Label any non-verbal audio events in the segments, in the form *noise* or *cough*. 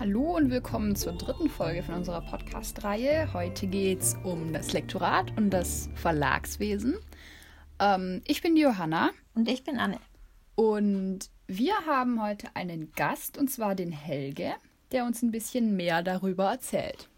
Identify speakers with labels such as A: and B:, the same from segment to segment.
A: Hallo und willkommen zur dritten Folge von unserer Podcast-Reihe. Heute geht es um das Lektorat und das Verlagswesen. Ähm, ich bin die Johanna.
B: Und ich bin Anne.
A: Und wir haben heute einen Gast, und zwar den Helge, der uns ein bisschen mehr darüber erzählt.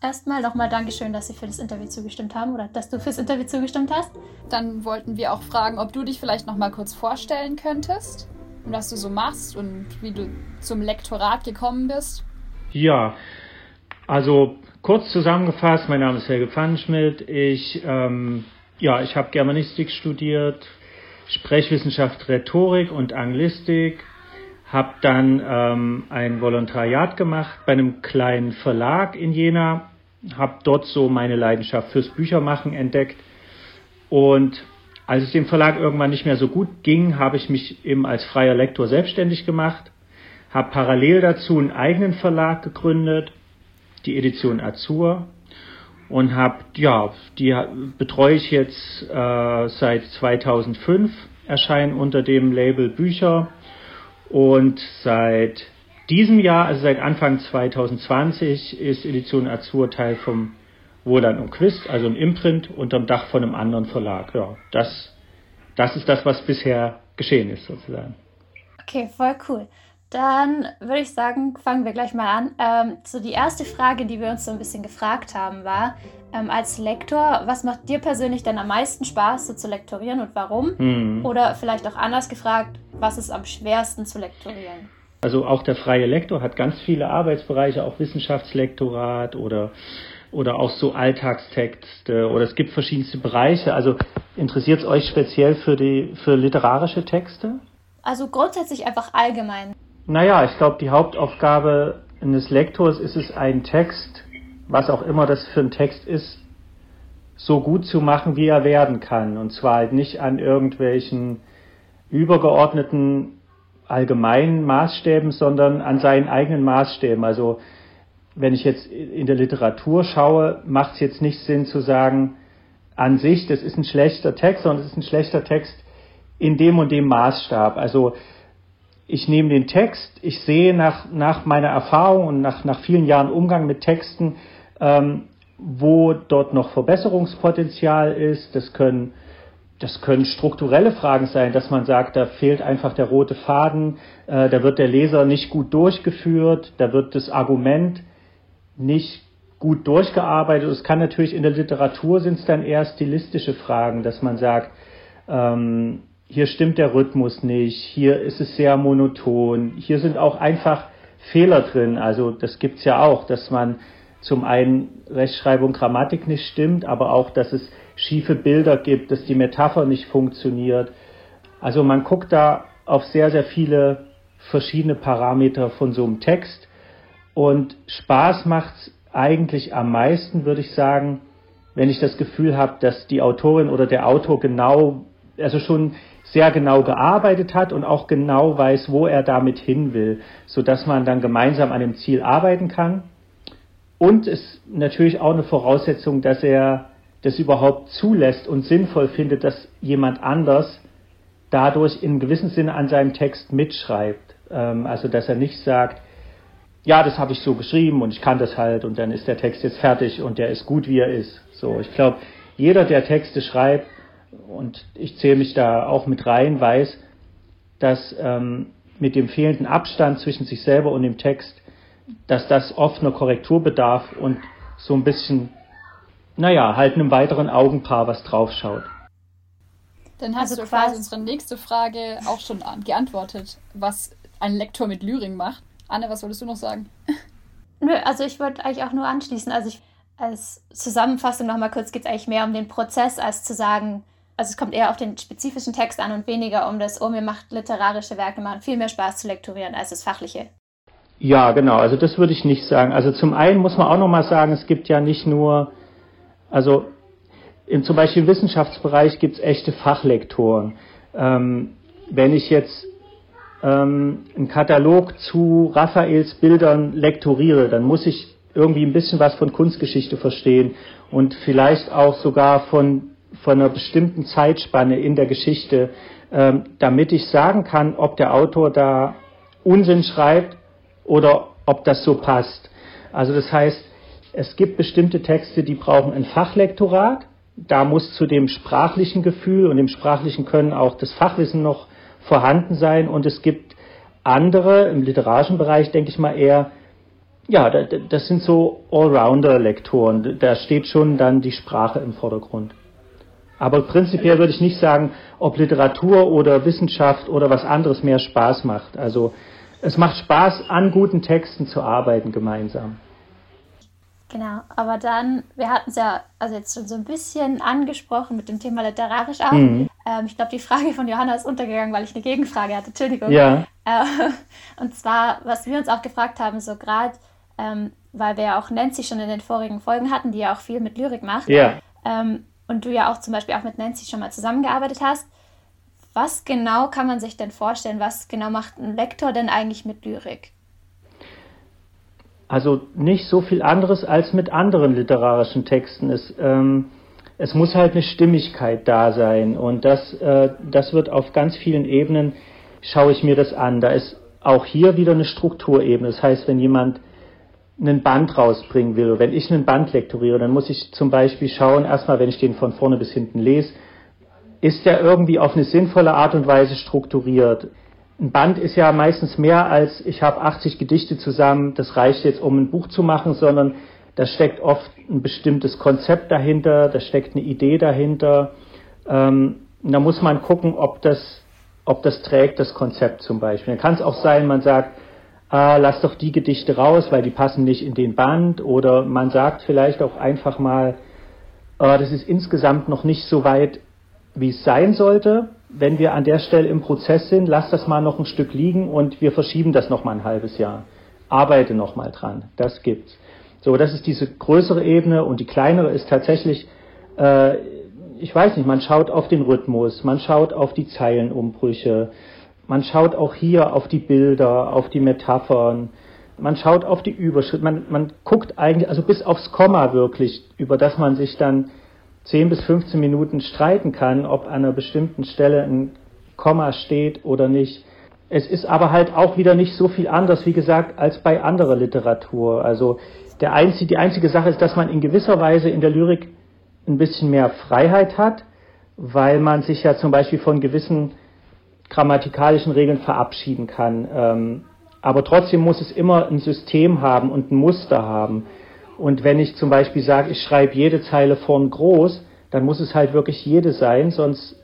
B: Erstmal nochmal Dankeschön, dass Sie für das Interview zugestimmt haben oder dass du fürs Interview zugestimmt hast.
A: Dann wollten wir auch fragen, ob du dich vielleicht nochmal kurz vorstellen könntest und was du so machst und wie du zum Lektorat gekommen bist.
C: Ja, also kurz zusammengefasst, mein Name ist Helge Pfannenschmidt. Ich, ähm, ja, ich habe Germanistik studiert, Sprechwissenschaft, Rhetorik und Anglistik. Habe dann ähm, ein Volontariat gemacht bei einem kleinen Verlag in Jena. Habe dort so meine Leidenschaft fürs Büchermachen entdeckt und als es dem Verlag irgendwann nicht mehr so gut ging, habe ich mich eben als freier Lektor selbstständig gemacht, habe parallel dazu einen eigenen Verlag gegründet, die Edition Azur und habe ja, die betreue ich jetzt äh, seit 2005, erscheinen unter dem Label Bücher. Und seit diesem Jahr, also seit Anfang 2020, ist Edition Azur Teil vom Wohlan und Quist, also ein Imprint unterm Dach von einem anderen Verlag. Ja, das, das ist das, was bisher geschehen ist, sozusagen.
B: Okay, voll cool. Dann würde ich sagen, fangen wir gleich mal an. Ähm, so die erste Frage, die wir uns so ein bisschen gefragt haben, war, ähm, als Lektor, was macht dir persönlich denn am meisten Spaß, so zu lektorieren und warum? Mhm. Oder vielleicht auch anders gefragt, was ist am schwersten zu lektorieren?
C: Also auch der freie Lektor hat ganz viele Arbeitsbereiche, auch Wissenschaftslektorat oder oder auch so Alltagstexte oder es gibt verschiedenste Bereiche. Also interessiert es euch speziell für die für literarische Texte?
B: Also grundsätzlich einfach allgemein.
C: Naja, ich glaube, die Hauptaufgabe eines Lektors ist es, einen Text, was auch immer das für ein Text ist, so gut zu machen, wie er werden kann. Und zwar halt nicht an irgendwelchen übergeordneten allgemeinen Maßstäben, sondern an seinen eigenen Maßstäben. Also wenn ich jetzt in der Literatur schaue, macht es jetzt nicht Sinn zu sagen, an sich, das ist ein schlechter Text, sondern es ist ein schlechter Text in dem und dem Maßstab. Also ich nehme den Text, ich sehe nach, nach meiner Erfahrung und nach, nach vielen Jahren Umgang mit Texten, ähm, wo dort noch Verbesserungspotenzial ist. Das können, das können strukturelle Fragen sein, dass man sagt, da fehlt einfach der rote Faden, äh, da wird der Leser nicht gut durchgeführt, da wird das Argument nicht gut durchgearbeitet. Es kann natürlich in der Literatur sind es dann eher stilistische Fragen, dass man sagt, ähm, hier stimmt der Rhythmus nicht, hier ist es sehr monoton, hier sind auch einfach Fehler drin. Also das gibt's ja auch, dass man zum einen Rechtschreibung, Grammatik nicht stimmt, aber auch, dass es schiefe Bilder gibt, dass die Metapher nicht funktioniert. Also man guckt da auf sehr, sehr viele verschiedene Parameter von so einem Text und Spaß macht es eigentlich am meisten, würde ich sagen, wenn ich das Gefühl habe, dass die Autorin oder der Autor genau, also schon sehr genau gearbeitet hat und auch genau weiß, wo er damit hin will, so dass man dann gemeinsam an dem Ziel arbeiten kann. Und es ist natürlich auch eine Voraussetzung, dass er das überhaupt zulässt und sinnvoll findet, dass jemand anders dadurch in gewissem Sinne an seinem Text mitschreibt. Ähm, also dass er nicht sagt, ja, das habe ich so geschrieben und ich kann das halt und dann ist der Text jetzt fertig und der ist gut, wie er ist. So, ich glaube, jeder, der Texte schreibt, und ich zähle mich da auch mit rein, weiß, dass ähm, mit dem fehlenden Abstand zwischen sich selber und dem Text, dass das oft eine Korrektur bedarf und so ein bisschen, naja, halt einem weiteren Augenpaar was draufschaut.
A: Dann hast also du quasi unsere nächste Frage auch schon geantwortet, was ein Lektor mit Lyrik macht. Anne, was wolltest du noch sagen?
B: Nö, also ich wollte eigentlich auch nur anschließen. Also ich, als Zusammenfassung nochmal kurz geht es eigentlich mehr um den Prozess, als zu sagen, also es kommt eher auf den spezifischen Text an und weniger um das, oh, mir macht literarische Werke machen viel mehr Spaß zu lektorieren als das fachliche.
C: Ja, genau, also das würde ich nicht sagen. Also zum einen muss man auch nochmal sagen, es gibt ja nicht nur, also in, zum Beispiel im Wissenschaftsbereich gibt es echte Fachlektoren. Ähm, wenn ich jetzt ähm, einen Katalog zu Raphaels Bildern lektoriere, dann muss ich irgendwie ein bisschen was von Kunstgeschichte verstehen und vielleicht auch sogar von, von einer bestimmten Zeitspanne in der Geschichte, ähm, damit ich sagen kann, ob der Autor da Unsinn schreibt oder ob das so passt. Also das heißt, es gibt bestimmte Texte, die brauchen ein Fachlektorat. Da muss zu dem sprachlichen Gefühl und dem sprachlichen Können auch das Fachwissen noch vorhanden sein. Und es gibt andere im literarischen Bereich, denke ich mal, eher, ja, das sind so Allrounder-Lektoren. Da steht schon dann die Sprache im Vordergrund. Aber prinzipiell würde ich nicht sagen, ob Literatur oder Wissenschaft oder was anderes mehr Spaß macht. Also es macht Spaß, an guten Texten zu arbeiten gemeinsam.
B: Genau, aber dann, wir hatten es ja also jetzt schon so ein bisschen angesprochen mit dem Thema literarisch auch. Mhm. Ähm, ich glaube, die Frage von Johanna ist untergegangen, weil ich eine Gegenfrage hatte. Entschuldigung.
C: Ja.
B: Äh, *laughs* und zwar, was wir uns auch gefragt haben, so gerade, ähm, weil wir ja auch Nancy schon in den vorigen Folgen hatten, die ja auch viel mit Lyrik macht.
C: Ja.
B: Ähm, und du ja auch zum Beispiel auch mit Nancy schon mal zusammengearbeitet hast. Was genau kann man sich denn vorstellen? Was genau macht ein Lektor denn eigentlich mit Lyrik?
C: Also nicht so viel anderes als mit anderen literarischen Texten. Es, ähm, es muss halt eine Stimmigkeit da sein und das, äh, das wird auf ganz vielen Ebenen, schaue ich mir das an. Da ist auch hier wieder eine Strukturebene. Das heißt, wenn jemand einen Band rausbringen will, wenn ich einen Band lektoriere, dann muss ich zum Beispiel schauen, erstmal, wenn ich den von vorne bis hinten lese, ist der irgendwie auf eine sinnvolle Art und Weise strukturiert? ein Band ist ja meistens mehr als ich habe 80 Gedichte zusammen, das reicht jetzt, um ein Buch zu machen, sondern da steckt oft ein bestimmtes Konzept dahinter, da steckt eine Idee dahinter. Ähm, da muss man gucken, ob das, ob das trägt, das Konzept zum Beispiel. Dann kann es auch sein, man sagt, ah, lass doch die Gedichte raus, weil die passen nicht in den Band. Oder man sagt vielleicht auch einfach mal, ah, das ist insgesamt noch nicht so weit, wie es sein sollte wenn wir an der Stelle im Prozess sind, lass das mal noch ein Stück liegen und wir verschieben das noch mal ein halbes Jahr. Arbeite noch mal dran. Das gibt's. So, das ist diese größere Ebene und die kleinere ist tatsächlich, äh, ich weiß nicht, man schaut auf den Rhythmus, man schaut auf die Zeilenumbrüche, man schaut auch hier auf die Bilder, auf die Metaphern, man schaut auf die Überschrift, man, man guckt eigentlich, also bis aufs Komma wirklich, über das man sich dann 10 bis 15 Minuten streiten kann, ob an einer bestimmten Stelle ein Komma steht oder nicht. Es ist aber halt auch wieder nicht so viel anders, wie gesagt, als bei anderer Literatur. Also der einzige, die einzige Sache ist, dass man in gewisser Weise in der Lyrik ein bisschen mehr Freiheit hat, weil man sich ja zum Beispiel von gewissen grammatikalischen Regeln verabschieden kann. Ähm, aber trotzdem muss es immer ein System haben und ein Muster haben. Und wenn ich zum Beispiel sage, ich schreibe jede Zeile vorn groß, dann muss es halt wirklich jede sein, sonst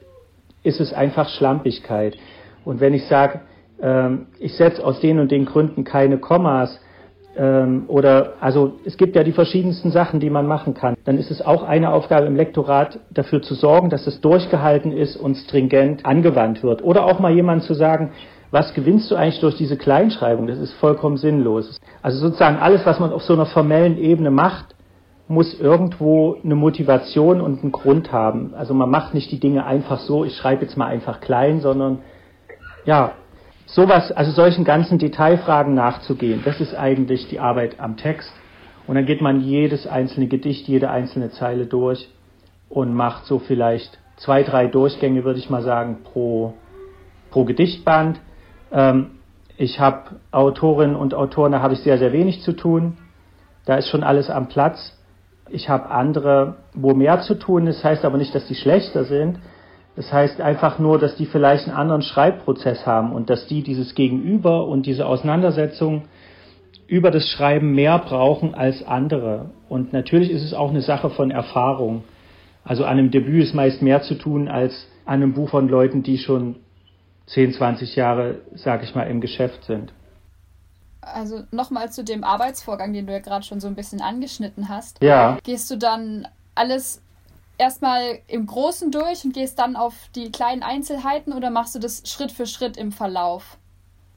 C: ist es einfach Schlampigkeit. Und wenn ich sage, ähm, ich setze aus den und den Gründen keine Kommas, ähm, oder also es gibt ja die verschiedensten Sachen, die man machen kann, dann ist es auch eine Aufgabe im Lektorat, dafür zu sorgen, dass es durchgehalten ist und stringent angewandt wird. Oder auch mal jemand zu sagen, was gewinnst du eigentlich durch diese Kleinschreibung? Das ist vollkommen sinnlos. Also sozusagen alles, was man auf so einer formellen Ebene macht, muss irgendwo eine Motivation und einen Grund haben. Also man macht nicht die Dinge einfach so, ich schreibe jetzt mal einfach klein, sondern ja, sowas, also solchen ganzen Detailfragen nachzugehen, das ist eigentlich die Arbeit am Text. Und dann geht man jedes einzelne Gedicht, jede einzelne Zeile durch und macht so vielleicht zwei, drei Durchgänge, würde ich mal sagen, pro, pro Gedichtband. Ähm, ich habe Autorinnen und Autoren, da habe ich sehr, sehr wenig zu tun. Da ist schon alles am Platz. Ich habe andere, wo mehr zu tun ist, heißt aber nicht, dass die schlechter sind. Das heißt einfach nur, dass die vielleicht einen anderen Schreibprozess haben und dass die dieses Gegenüber und diese Auseinandersetzung über das Schreiben mehr brauchen als andere. Und natürlich ist es auch eine Sache von Erfahrung. Also an einem Debüt ist meist mehr zu tun als an einem Buch von Leuten, die schon 10, 20 Jahre, sag ich mal, im Geschäft sind.
A: Also nochmal zu dem Arbeitsvorgang, den du ja gerade schon so ein bisschen angeschnitten hast.
C: Ja.
A: Gehst du dann alles erstmal im Großen durch und gehst dann auf die kleinen Einzelheiten oder machst du das Schritt für Schritt im Verlauf?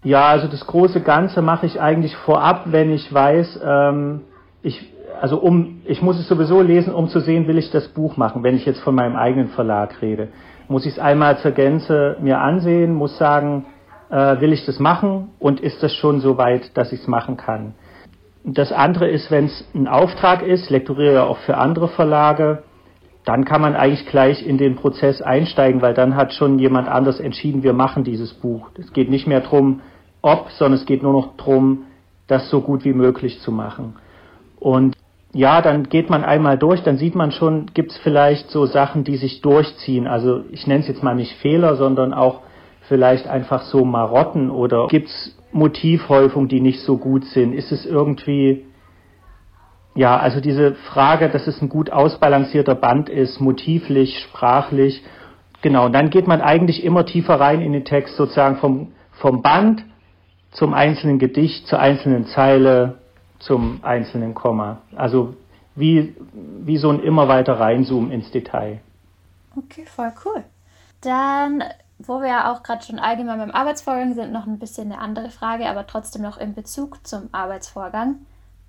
C: Ja, also das große Ganze mache ich eigentlich vorab, wenn ich weiß, ähm, ich, also um, ich muss es sowieso lesen, um zu sehen, will ich das Buch machen, wenn ich jetzt von meinem eigenen Verlag rede muss ich es einmal zur Gänze mir ansehen, muss sagen, äh, will ich das machen und ist das schon so weit, dass ich es machen kann. Das andere ist, wenn es ein Auftrag ist, lektoriere ja auch für andere Verlage, dann kann man eigentlich gleich in den Prozess einsteigen, weil dann hat schon jemand anders entschieden, wir machen dieses Buch. Es geht nicht mehr darum, ob, sondern es geht nur noch darum, das so gut wie möglich zu machen. Und ja, dann geht man einmal durch, dann sieht man schon, gibt es vielleicht so Sachen, die sich durchziehen. Also ich nenne es jetzt mal nicht Fehler, sondern auch vielleicht einfach so Marotten oder gibt es Motivhäufung, die nicht so gut sind? Ist es irgendwie, ja, also diese Frage, dass es ein gut ausbalancierter Band ist, motivlich, sprachlich, genau, und dann geht man eigentlich immer tiefer rein in den Text, sozusagen vom, vom Band zum einzelnen Gedicht, zur einzelnen Zeile, zum einzelnen Komma. Also wie, wie so ein immer weiter reinzoomen ins Detail.
B: Okay, voll cool. Dann, wo wir ja auch gerade schon allgemein beim Arbeitsvorgang sind, noch ein bisschen eine andere Frage, aber trotzdem noch in Bezug zum Arbeitsvorgang.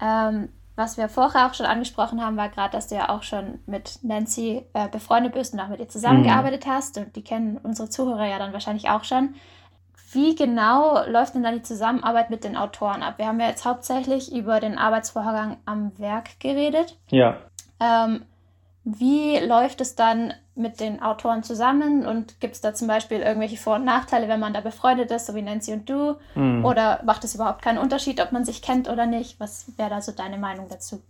B: Ähm, was wir vorher auch schon angesprochen haben, war gerade, dass du ja auch schon mit Nancy äh, befreundet bist und auch mit ihr zusammengearbeitet mhm. hast. Und die kennen unsere Zuhörer ja dann wahrscheinlich auch schon. Wie genau läuft denn dann die Zusammenarbeit mit den Autoren ab? Wir haben ja jetzt hauptsächlich über den Arbeitsvorgang am Werk geredet.
C: Ja.
B: Ähm, wie läuft es dann mit den Autoren zusammen und gibt es da zum Beispiel irgendwelche Vor- und Nachteile, wenn man da befreundet ist, so wie Nancy und du? Mhm. Oder macht es überhaupt keinen Unterschied, ob man sich kennt oder nicht? Was wäre da so deine Meinung dazu?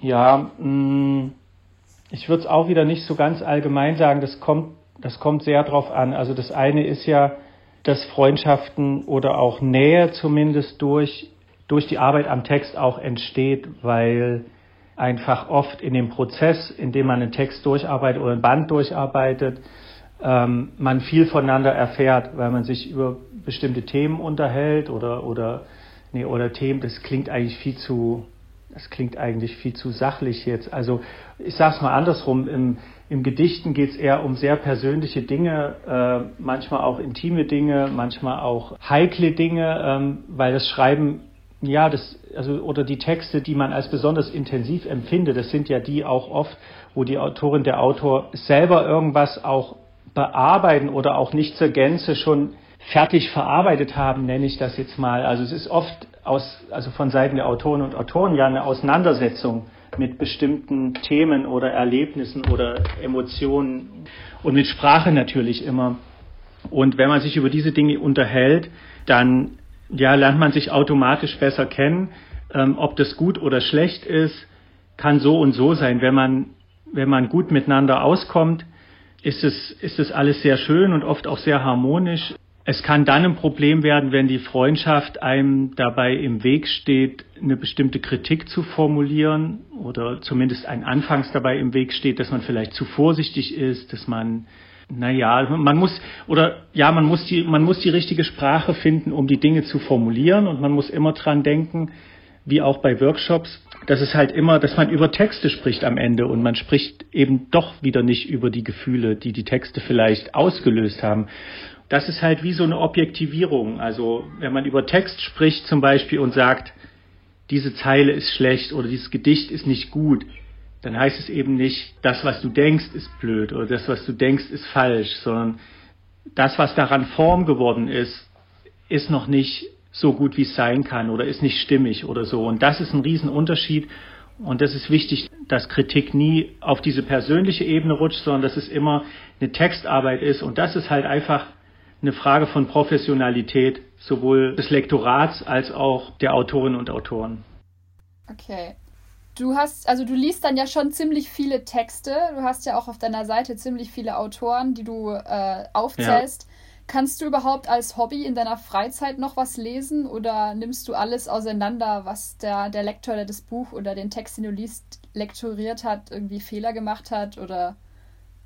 C: Ja, mh, mm, ich würde es auch wieder nicht so ganz allgemein sagen. Das kommt, das kommt sehr drauf an. Also das eine ist ja, dass Freundschaften oder auch Nähe zumindest durch, durch die Arbeit am Text auch entsteht, weil einfach oft in dem Prozess, in dem man einen Text durcharbeitet oder ein Band durcharbeitet, ähm, man viel voneinander erfährt, weil man sich über bestimmte Themen unterhält oder, oder, nee, oder Themen, das klingt eigentlich viel zu, das klingt eigentlich viel zu sachlich jetzt. Also ich sage es mal andersrum, im, im Gedichten geht es eher um sehr persönliche Dinge, äh, manchmal auch intime Dinge, manchmal auch heikle Dinge, ähm, weil das Schreiben, ja, das, also, oder die Texte, die man als besonders intensiv empfindet, das sind ja die auch oft, wo die Autorin, der Autor selber irgendwas auch bearbeiten oder auch nicht zur Gänze schon fertig verarbeitet haben, nenne ich das jetzt mal. Also es ist oft aus, also von Seiten der Autoren und Autoren ja eine Auseinandersetzung mit bestimmten Themen oder Erlebnissen oder Emotionen und mit Sprache natürlich immer. Und wenn man sich über diese Dinge unterhält, dann ja, lernt man sich automatisch besser kennen. Ähm, ob das gut oder schlecht ist, kann so und so sein. Wenn man, wenn man gut miteinander auskommt, ist es, ist es alles sehr schön und oft auch sehr harmonisch. Es kann dann ein Problem werden, wenn die Freundschaft einem dabei im Weg steht, eine bestimmte Kritik zu formulieren oder zumindest ein Anfangs dabei im Weg steht, dass man vielleicht zu vorsichtig ist, dass man naja, man muss, oder ja, man muss die, man muss die richtige Sprache finden, um die Dinge zu formulieren und man muss immer dran denken, wie auch bei Workshops, dass es halt immer, dass man über Texte spricht am Ende und man spricht eben doch wieder nicht über die Gefühle, die die Texte vielleicht ausgelöst haben das ist halt wie so eine Objektivierung. Also wenn man über Text spricht zum Beispiel und sagt, diese Zeile ist schlecht oder dieses Gedicht ist nicht gut, dann heißt es eben nicht, das, was du denkst, ist blöd oder das, was du denkst, ist falsch, sondern das, was daran Form geworden ist, ist noch nicht so gut, wie es sein kann oder ist nicht stimmig oder so. Und das ist ein Riesenunterschied. Und das ist wichtig, dass Kritik nie auf diese persönliche Ebene rutscht, sondern dass es immer eine Textarbeit ist. Und das ist halt einfach eine Frage von Professionalität sowohl des Lektorats als auch der Autorinnen und Autoren.
A: Okay. Du hast, also du liest dann ja schon ziemlich viele Texte. Du hast ja auch auf deiner Seite ziemlich viele Autoren, die du äh, aufzählst. Ja. Kannst du überhaupt als Hobby in deiner Freizeit noch was lesen oder nimmst du alles auseinander, was der, der Lektor, der das Buch oder den Text, den du liest, lektoriert hat, irgendwie Fehler gemacht hat? Oder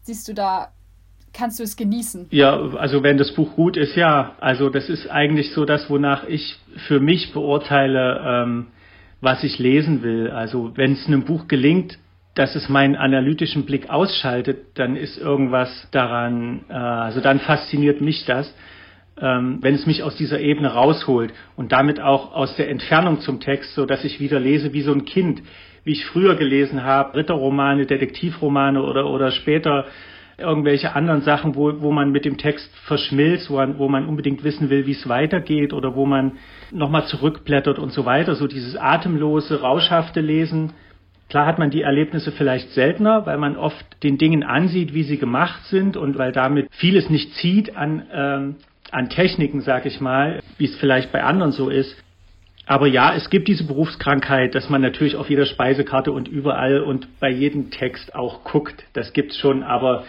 A: siehst du da kannst du es genießen?
C: Ja, also wenn das Buch gut ist, ja. Also das ist eigentlich so das, wonach ich für mich beurteile, ähm, was ich lesen will. Also wenn es einem Buch gelingt, dass es meinen analytischen Blick ausschaltet, dann ist irgendwas daran, äh, also dann fasziniert mich das, ähm, wenn es mich aus dieser Ebene rausholt und damit auch aus der Entfernung zum Text, so dass ich wieder lese wie so ein Kind, wie ich früher gelesen habe, Ritterromane, Detektivromane oder, oder später irgendwelche anderen Sachen, wo, wo man mit dem Text verschmilzt, wo man, wo man unbedingt wissen will, wie es weitergeht oder wo man nochmal zurückblättert und so weiter. So dieses atemlose, rauschhafte Lesen. Klar hat man die Erlebnisse vielleicht seltener, weil man oft den Dingen ansieht, wie sie gemacht sind und weil damit vieles nicht zieht an, ähm, an Techniken, sag ich mal, wie es vielleicht bei anderen so ist. aber ja, es gibt diese Berufskrankheit, dass man natürlich auf jeder Speisekarte und überall und bei jedem Text auch guckt. Das gibt's schon, aber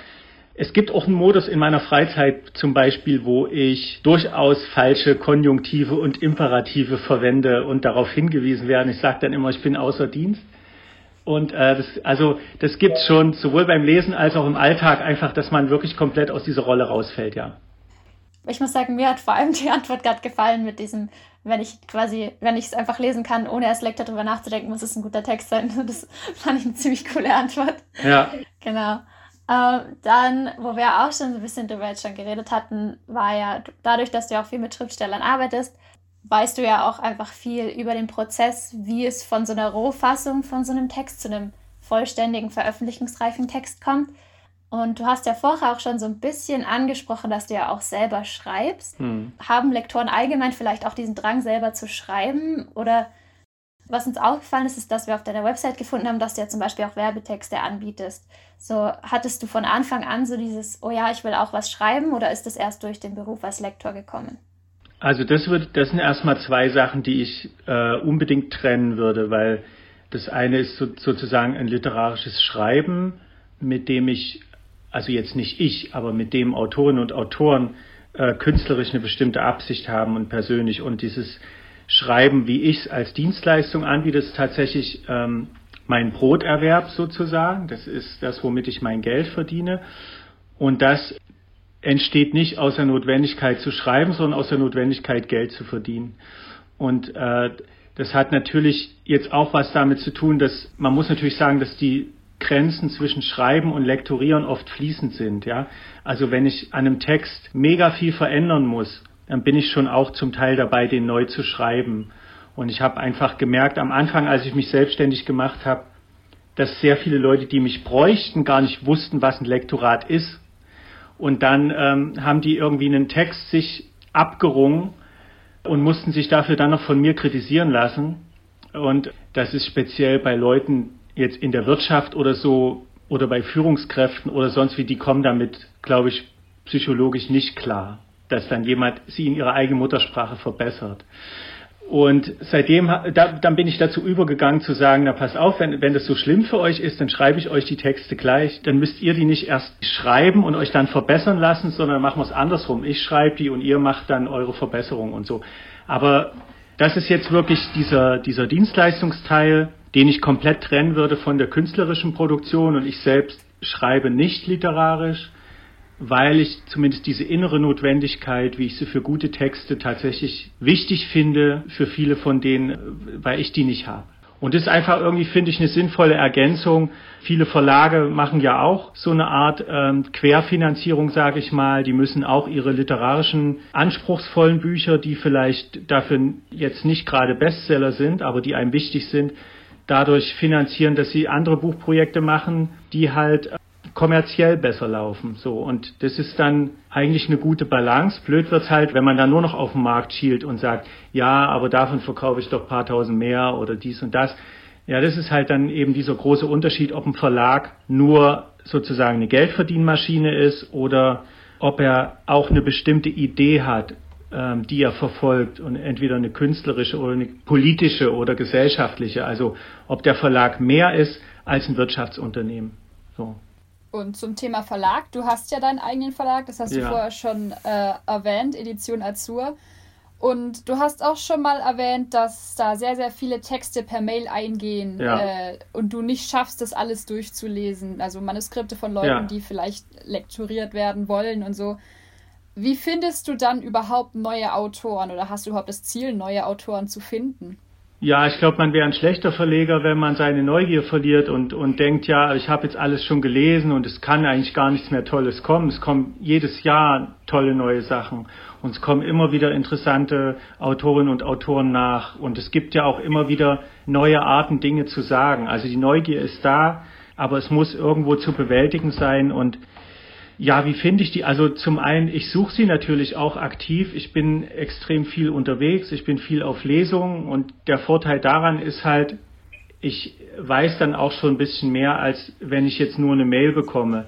C: es gibt auch einen Modus in meiner Freizeit zum Beispiel, wo ich durchaus falsche Konjunktive und Imperative verwende und darauf hingewiesen werde. Ich sage dann immer, ich bin außer Dienst. Und äh, das, also das gibt's schon sowohl beim Lesen als auch im Alltag einfach, dass man wirklich komplett aus dieser Rolle rausfällt, ja.
B: Ich muss sagen, mir hat vor allem *laughs* die Antwort gerade gefallen mit diesem, wenn ich quasi, wenn ich es einfach lesen kann, ohne als Lektor darüber nachzudenken, muss es ein guter Text sein. *laughs* Das fand ich eine ziemlich coole Antwort.
C: Ja.
B: Genau. Ähm, dann, wo wir auch schon so ein bisschen drüber jetzt schon geredet hatten, war ja dadurch, dass du auch viel mit Schriftstellern arbeitest, weißt du ja auch einfach viel über den Prozess, wie es von so einer Rohfassung von so einem Text zu einem vollständigen, veröffentlichungsreifen Text kommt. Und du hast ja vorher auch schon so ein bisschen angesprochen, dass du ja auch selber schreibst. Hm. Haben Lektoren allgemein vielleicht auch diesen Drang, selber zu schreiben? Oder was uns aufgefallen ist, ist, dass wir auf deiner Website gefunden haben, dass du ja zum Beispiel auch Werbetexte anbietest. So, hattest du von Anfang an so dieses, oh ja, ich will auch was schreiben oder ist das erst durch den Beruf als Lektor gekommen?
C: Also das wird, das sind erstmal zwei Sachen, die ich äh, unbedingt trennen würde, weil das eine ist so, sozusagen ein literarisches Schreiben, mit dem ich, also jetzt nicht ich, aber mit dem Autorinnen und Autoren äh, künstlerisch eine bestimmte Absicht haben und persönlich und dieses schreiben, wie ich es als Dienstleistung anbiete, ist tatsächlich ähm, mein Broterwerb sozusagen. Das ist das, womit ich mein Geld verdiene. Und das entsteht nicht aus der Notwendigkeit zu schreiben, sondern aus der Notwendigkeit, Geld zu verdienen. Und äh, das hat natürlich jetzt auch was damit zu tun, dass man muss natürlich sagen, dass die Grenzen zwischen Schreiben und Lektorieren oft fließend sind. Ja? Also wenn ich an einem Text mega viel verändern muss, dann bin ich schon auch zum Teil dabei, den neu zu schreiben. Und ich habe einfach gemerkt, am Anfang, als ich mich selbstständig gemacht habe, dass sehr viele Leute, die mich bräuchten, gar nicht wussten, was ein Lektorat ist. Und dann ähm, haben die irgendwie einen Text sich abgerungen und mussten sich dafür dann noch von mir kritisieren lassen. Und das ist speziell bei Leuten jetzt in der Wirtschaft oder so oder bei Führungskräften oder sonst wie, die kommen damit, glaube ich, psychologisch nicht klar dass dann jemand sie in ihrer eigenen Muttersprache verbessert. Und seitdem, da, dann bin ich dazu übergegangen zu sagen, na pass auf, wenn, wenn das so schlimm für euch ist, dann schreibe ich euch die Texte gleich. Dann müsst ihr die nicht erst schreiben und euch dann verbessern lassen, sondern machen wir es andersrum. Ich schreibe die und ihr macht dann eure Verbesserung und so. Aber das ist jetzt wirklich dieser, dieser Dienstleistungsteil, den ich komplett trennen würde von der künstlerischen Produktion und ich selbst schreibe nicht literarisch weil ich zumindest diese innere Notwendigkeit, wie ich sie für gute Texte tatsächlich wichtig finde, für viele von denen, weil ich die nicht habe. Und das ist einfach irgendwie, finde ich, eine sinnvolle Ergänzung. Viele Verlage machen ja auch so eine Art ähm, Querfinanzierung, sage ich mal. Die müssen auch ihre literarischen, anspruchsvollen Bücher, die vielleicht dafür jetzt nicht gerade Bestseller sind, aber die einem wichtig sind, dadurch finanzieren, dass sie andere Buchprojekte machen, die halt kommerziell besser laufen. So und das ist dann eigentlich eine gute Balance. Blöd wird's halt, wenn man dann nur noch auf den Markt schielt und sagt, ja, aber davon verkaufe ich doch paar tausend mehr oder dies und das. Ja, das ist halt dann eben dieser große Unterschied, ob ein Verlag nur sozusagen eine Geldverdienmaschine ist oder ob er auch eine bestimmte Idee hat, ähm, die er verfolgt und entweder eine künstlerische oder eine politische oder gesellschaftliche. Also ob der Verlag mehr ist als ein Wirtschaftsunternehmen. So.
A: Und zum Thema Verlag, du hast ja deinen eigenen Verlag, das hast ja. du vorher schon äh, erwähnt, Edition Azur. Und du hast auch schon mal erwähnt, dass da sehr, sehr viele Texte per Mail eingehen ja. äh, und du nicht schaffst, das alles durchzulesen. Also Manuskripte von Leuten, ja. die vielleicht lektoriert werden wollen und so. Wie findest du dann überhaupt neue Autoren oder hast du überhaupt das Ziel, neue Autoren zu finden?
C: Ja, ich glaube, man wäre ein schlechter Verleger, wenn man seine Neugier verliert und, und denkt, ja, ich habe jetzt alles schon gelesen und es kann eigentlich gar nichts mehr Tolles kommen. Es kommen jedes Jahr tolle neue Sachen und es kommen immer wieder interessante Autorinnen und Autoren nach und es gibt ja auch immer wieder neue Arten, Dinge zu sagen. Also die Neugier ist da, aber es muss irgendwo zu bewältigen sein und ja, wie finde ich die? Also zum einen, ich suche sie natürlich auch aktiv. Ich bin extrem viel unterwegs, ich bin viel auf Lesungen und der Vorteil daran ist halt, ich weiß dann auch schon ein bisschen mehr, als wenn ich jetzt nur eine Mail bekomme.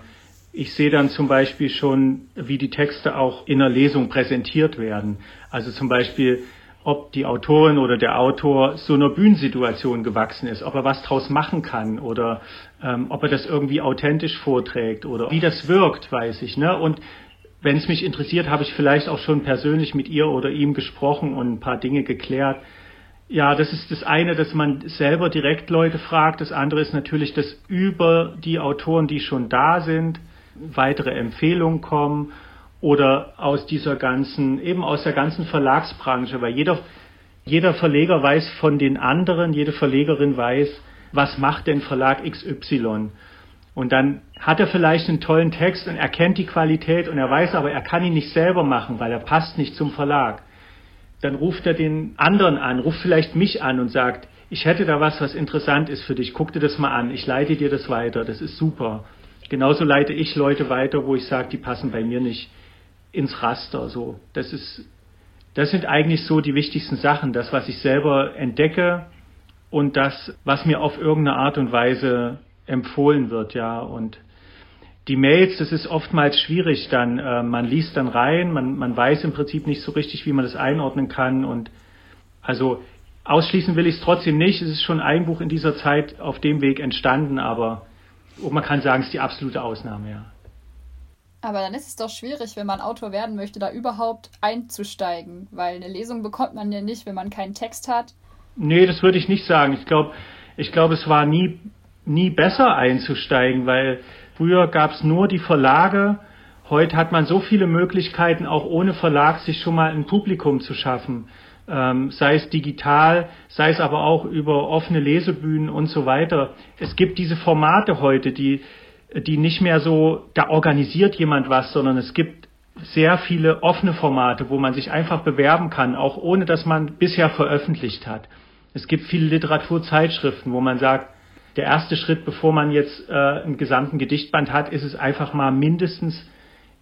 C: Ich sehe dann zum Beispiel schon, wie die Texte auch in einer Lesung präsentiert werden. Also zum Beispiel ob die Autorin oder der Autor so einer Bühnensituation gewachsen ist, ob er was draus machen kann oder ähm, ob er das irgendwie authentisch vorträgt oder wie das wirkt, weiß ich. Ne? Und wenn es mich interessiert, habe ich vielleicht auch schon persönlich mit ihr oder ihm gesprochen und ein paar Dinge geklärt. Ja, das ist das eine, dass man selber direkt Leute fragt. Das andere ist natürlich, dass über die Autoren, die schon da sind, weitere Empfehlungen kommen oder aus dieser ganzen, eben aus der ganzen Verlagsbranche, weil jeder, jeder Verleger weiß von den anderen, jede Verlegerin weiß, was macht denn Verlag XY. Und dann hat er vielleicht einen tollen Text und er kennt die Qualität und er weiß aber, er kann ihn nicht selber machen, weil er passt nicht zum Verlag. Dann ruft er den anderen an, ruft vielleicht mich an und sagt, ich hätte da was, was interessant ist für dich, guck dir das mal an, ich leite dir das weiter, das ist super. Genauso leite ich Leute weiter, wo ich sage, die passen bei mir nicht ins Raster. So, das ist, das sind eigentlich so die wichtigsten Sachen. Das, was ich selber entdecke und das, was mir auf irgendeine Art und Weise empfohlen wird, ja. Und die Mails, das ist oftmals schwierig dann. Äh, man liest dann rein, man, man weiß im Prinzip nicht so richtig, wie man das einordnen kann. Und also ausschließen will ich es trotzdem nicht. Es ist schon ein Buch in dieser Zeit auf dem Weg entstanden, aber man kann sagen, es ist die absolute Ausnahme, ja.
A: Aber dann ist es doch schwierig, wenn man Autor werden möchte, da überhaupt einzusteigen, weil eine Lesung bekommt man ja nicht, wenn man keinen Text hat.
C: Nee, das würde ich nicht sagen. Ich glaube, ich glaube, es war nie, nie besser einzusteigen, weil früher gab es nur die Verlage. Heute hat man so viele Möglichkeiten, auch ohne Verlag sich schon mal ein Publikum zu schaffen. Ähm, sei es digital, sei es aber auch über offene Lesebühnen und so weiter. Es gibt diese Formate heute, die, die nicht mehr so, da organisiert jemand was, sondern es gibt sehr viele offene Formate, wo man sich einfach bewerben kann, auch ohne dass man bisher veröffentlicht hat. Es gibt viele Literaturzeitschriften, wo man sagt, der erste Schritt, bevor man jetzt äh, einen gesamten Gedichtband hat, ist es einfach mal mindestens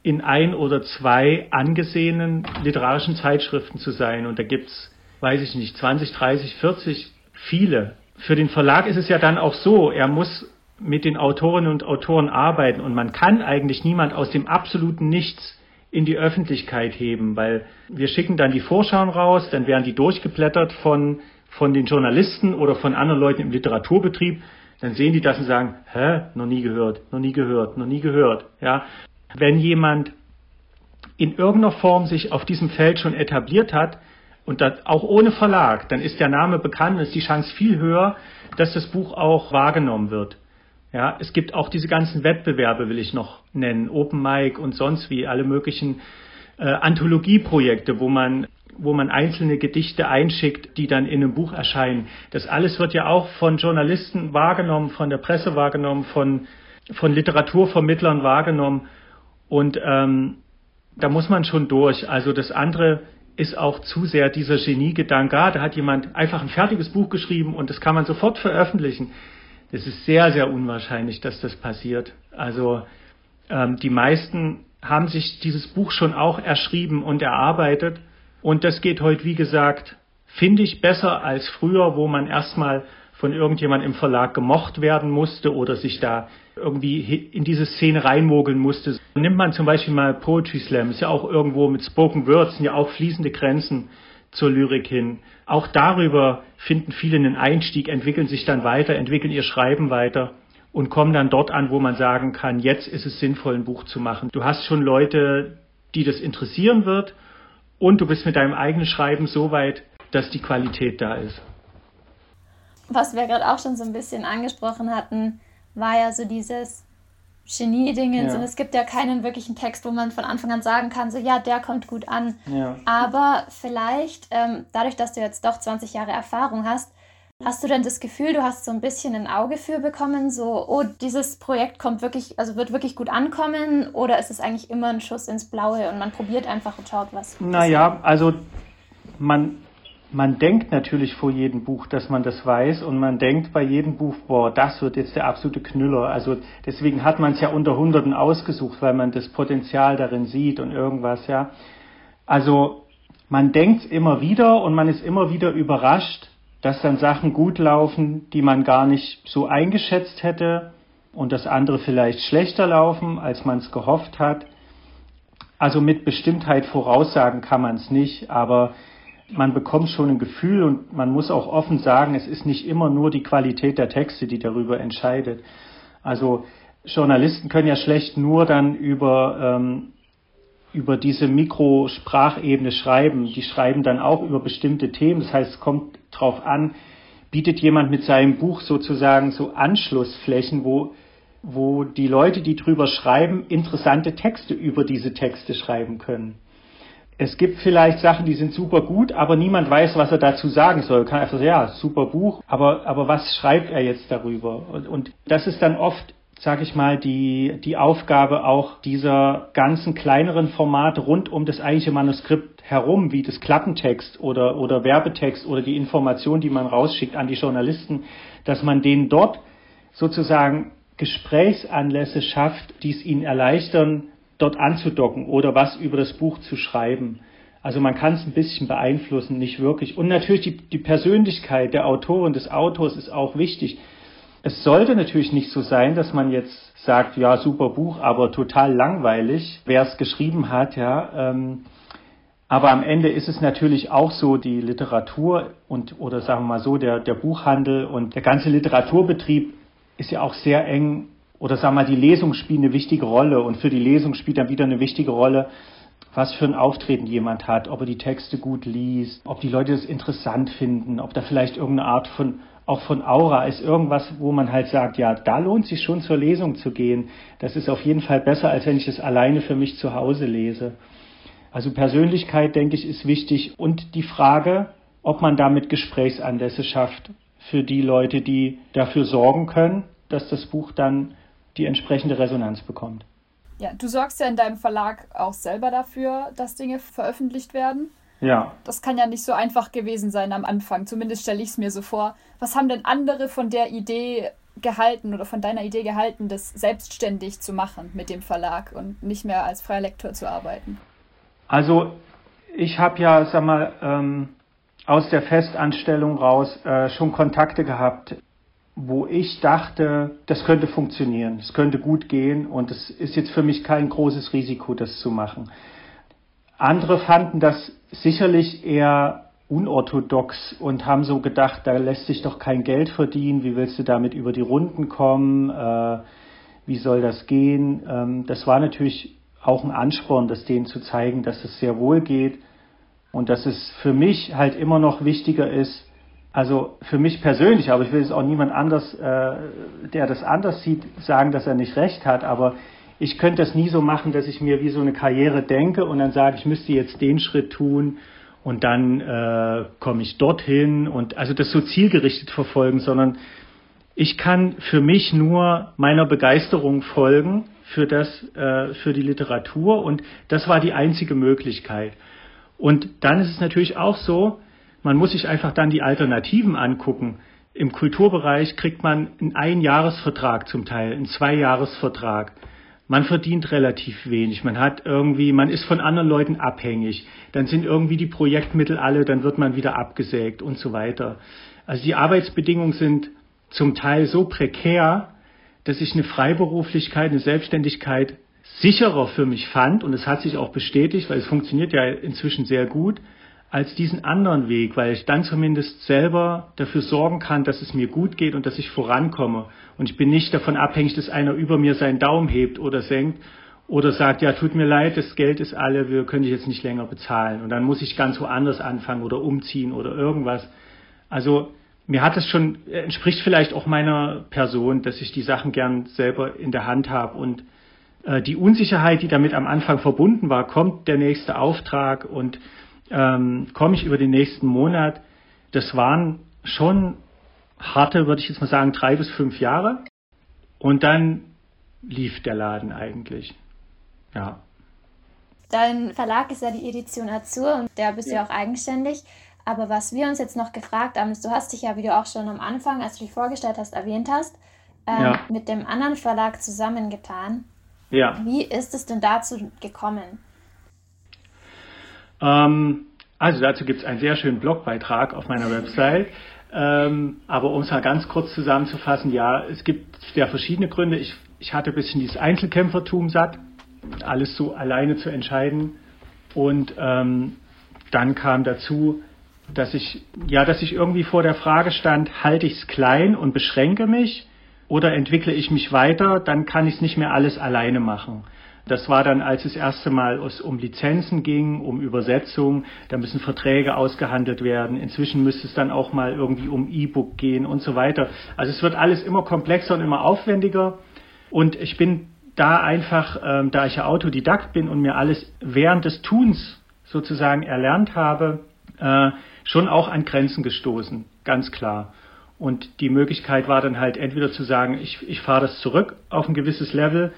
C: in ein oder zwei angesehenen literarischen Zeitschriften zu sein. Und da gibt's, weiß ich nicht, 20, 30, 40, viele. Für den Verlag ist es ja dann auch so, er muss mit den Autorinnen und Autoren arbeiten und man kann eigentlich niemand aus dem absoluten Nichts in die Öffentlichkeit heben, weil wir schicken dann die Vorschauen raus, dann werden die durchgeblättert von, von den Journalisten oder von anderen Leuten im Literaturbetrieb, dann sehen die das und sagen, hä, noch nie gehört, noch nie gehört, noch nie gehört, ja. Wenn jemand in irgendeiner Form sich auf diesem Feld schon etabliert hat und das auch ohne Verlag, dann ist der Name bekannt, ist die Chance viel höher, dass das Buch auch wahrgenommen wird. Ja, es gibt auch diese ganzen Wettbewerbe, will ich noch nennen, Open Mic und sonst wie, alle möglichen äh, Anthologieprojekte, wo man wo man einzelne Gedichte einschickt, die dann in einem Buch erscheinen. Das alles wird ja auch von Journalisten wahrgenommen, von der Presse wahrgenommen, von, von Literaturvermittlern wahrgenommen. Und ähm, da muss man schon durch. Also das andere ist auch zu sehr dieser Geniegedanke. Ah, da hat jemand einfach ein fertiges Buch geschrieben und das kann man sofort veröffentlichen es ist sehr, sehr unwahrscheinlich, dass das passiert. Also ähm, die meisten haben sich dieses Buch schon auch erschrieben und erarbeitet. Und das geht heute, wie gesagt, finde ich besser als früher, wo man erstmal von irgendjemand im Verlag gemocht werden musste oder sich da irgendwie in diese Szene reinmogeln musste. Nimmt man zum Beispiel mal Poetry Slam, ist ja auch irgendwo mit Spoken Words, sind ja auch fließende Grenzen zur Lyrik hin. Auch darüber finden viele einen Einstieg, entwickeln sich dann weiter, entwickeln ihr Schreiben weiter und kommen dann dort an, wo man sagen kann, jetzt ist es sinnvoll, ein Buch zu machen. Du hast schon Leute, die das interessieren wird und du bist mit deinem eigenen Schreiben so weit, dass die Qualität da ist.
B: Was wir gerade auch schon so ein bisschen angesprochen hatten, war ja so dieses, Genie-Dingens ja. und es gibt ja keinen wirklichen Text, wo man von Anfang an sagen kann, so ja, der kommt gut an. Ja. Aber vielleicht, ähm, dadurch, dass du jetzt doch 20 Jahre Erfahrung hast, hast du denn das Gefühl, du hast so ein bisschen ein Auge für bekommen, so, oh, dieses Projekt kommt wirklich, also wird wirklich gut ankommen oder ist es eigentlich immer ein Schuss ins Blaue und man probiert einfach und schaut, was.
C: Naja, also man man denkt natürlich vor jedem Buch, dass man das weiß und man denkt bei jedem Buch, boah, das wird jetzt der absolute Knüller. Also deswegen hat man es ja unter Hunderten ausgesucht, weil man das Potenzial darin sieht und irgendwas, ja. Also man denkt immer wieder und man ist immer wieder überrascht, dass dann Sachen gut laufen, die man gar nicht so eingeschätzt hätte und dass andere vielleicht schlechter laufen, als man es gehofft hat. Also mit Bestimmtheit voraussagen kann man es nicht, aber man bekommt schon ein Gefühl und man muss auch offen sagen, es ist nicht immer nur die Qualität der Texte, die darüber entscheidet. Also Journalisten können ja schlecht nur dann über, ähm, über diese Mikrosprachebene schreiben. Die schreiben dann auch über bestimmte Themen. Das heißt, es kommt drauf an, bietet jemand mit seinem Buch sozusagen so Anschlussflächen, wo, wo die Leute, die drüber schreiben, interessante Texte über diese Texte schreiben können. Es gibt vielleicht Sachen, die sind super gut, aber niemand weiß, was er dazu sagen soll. Kann einfach sagen, ja, super Buch, aber, aber was schreibt er jetzt darüber? Und, und das ist dann oft sage ich mal, die, die Aufgabe auch dieser ganzen kleineren Formate rund um das eigentliche Manuskript herum, wie das Klappentext oder, oder Werbetext oder die Information, die man rausschickt an die Journalisten, dass man denen dort sozusagen Gesprächsanlässe schafft, die es ihnen erleichtern, dort anzudocken oder was über das Buch zu schreiben. Also man kann es ein bisschen beeinflussen, nicht wirklich. Und natürlich die, die Persönlichkeit der Autorin, des Autors ist auch wichtig. Es sollte natürlich nicht so sein, dass man jetzt sagt, ja, super Buch, aber total langweilig, wer es geschrieben hat, ja. Ähm, aber am Ende ist es natürlich auch so, die Literatur und, oder sagen wir mal so, der, der Buchhandel und der ganze Literaturbetrieb ist ja auch sehr eng oder sagen wir mal, die Lesung spielt eine wichtige Rolle und für die Lesung spielt dann wieder eine wichtige Rolle, was für ein Auftreten jemand hat, ob er die Texte gut liest, ob die Leute das interessant finden, ob da vielleicht irgendeine Art von auch von Aura ist irgendwas, wo man halt sagt, ja, da lohnt sich schon zur Lesung zu gehen. Das ist auf jeden Fall besser, als wenn ich es alleine für mich zu Hause lese. Also Persönlichkeit, denke ich, ist wichtig und die Frage, ob man damit Gesprächsanlässe schafft für die Leute, die dafür sorgen können, dass das Buch dann die entsprechende Resonanz bekommt.
A: Ja, du sorgst ja in deinem Verlag auch selber dafür, dass Dinge veröffentlicht werden.
C: Ja.
A: Das kann ja nicht so einfach gewesen sein am Anfang. Zumindest stelle ich es mir so vor. Was haben denn andere von der Idee gehalten oder von deiner Idee gehalten, das selbstständig zu machen mit dem Verlag und nicht mehr als freier Lektor zu arbeiten?
C: Also ich habe ja, sag mal, ähm, aus der Festanstellung raus äh, schon Kontakte gehabt wo ich dachte, das könnte funktionieren, es könnte gut gehen und es ist jetzt für mich kein großes Risiko, das zu machen. Andere fanden das sicherlich eher unorthodox und haben so gedacht, da lässt sich doch kein Geld verdienen, wie willst du damit über die Runden kommen, äh, wie soll das gehen? Ähm, das war natürlich auch ein Ansporn, das denen zu zeigen, dass es sehr wohl geht und dass es für mich halt immer noch wichtiger ist, also für mich persönlich, aber ich will es auch niemand anders, äh, der das anders sieht, sagen, dass er nicht recht hat, aber ich könnte das nie so machen, dass ich mir wie so eine Karriere denke und dann sage, ich müsste jetzt den Schritt tun und dann äh, komme ich dorthin und also das so zielgerichtet verfolgen, sondern ich kann für mich nur meiner Begeisterung folgen für das, äh, für die Literatur und das war die einzige Möglichkeit. Und dann ist es natürlich auch so, man muss sich einfach dann die Alternativen angucken. Im Kulturbereich kriegt man einen Einjahresvertrag zum Teil, einen Zweijahresvertrag. Man verdient relativ wenig. Man hat irgendwie, man ist von anderen Leuten abhängig. Dann sind irgendwie die Projektmittel alle, dann wird man wieder abgesägt und so weiter. Also die Arbeitsbedingungen sind zum Teil so prekär, dass ich eine Freiberuflichkeit, eine Selbstständigkeit sicherer für mich fand und es hat sich auch bestätigt, weil es funktioniert ja inzwischen sehr gut, als diesen anderen Weg, weil ich dann zumindest selber dafür sorgen kann, dass es mir gut geht und dass ich vorankomme. Und ich bin nicht davon abhängig, dass einer über mir seinen Daumen hebt oder senkt oder sagt, ja, tut mir leid, das Geld ist alle, wir können dich jetzt nicht länger bezahlen. Und dann muss ich ganz woanders anfangen oder umziehen oder irgendwas. Also mir hat es schon, entspricht vielleicht auch meiner Person, dass ich die Sachen gern selber in der Hand habe und äh, die Unsicherheit, die damit am Anfang verbunden war, kommt der nächste Auftrag und ähm, komme ich über den nächsten Monat. Das waren schon harte, würde ich jetzt mal sagen, drei bis fünf Jahre. Und dann lief der Laden eigentlich. Ja.
B: Dein Verlag ist ja die Edition Azur und der bist ja. ja auch eigenständig. Aber was wir uns jetzt noch gefragt haben, ist, du hast dich ja, wie du auch schon am Anfang, als du dich vorgestellt hast, erwähnt hast, ähm, ja. mit dem anderen Verlag zusammengetan.
C: Ja.
B: Wie ist es denn dazu gekommen?
C: Ähm, also dazu gibt es einen sehr schönen Blogbeitrag auf meiner Website. Ähm, aber um es mal ganz kurz zusammenzufassen, ja, es gibt sehr verschiedene Gründe. Ich, ich hatte ein bisschen dieses Einzelkämpfertum satt, alles so alleine zu entscheiden. Und ähm, dann kam dazu, dass ich, ja, dass ich irgendwie vor der Frage stand, halte ich es klein und beschränke mich oder entwickle ich mich weiter, dann kann ich es nicht mehr alles alleine machen. Das war dann, als es erste Mal um Lizenzen ging, um Übersetzung. Da müssen Verträge ausgehandelt werden. Inzwischen müsste es dann auch mal irgendwie um E-Book gehen und so weiter. Also es wird alles immer komplexer und immer aufwendiger. Und ich bin da einfach, ähm, da ich ja Autodidakt bin und mir alles während des Tuns sozusagen erlernt habe, äh, schon auch an Grenzen gestoßen, ganz klar. Und die Möglichkeit war dann halt entweder zu sagen, ich, ich fahre das zurück auf ein gewisses Level,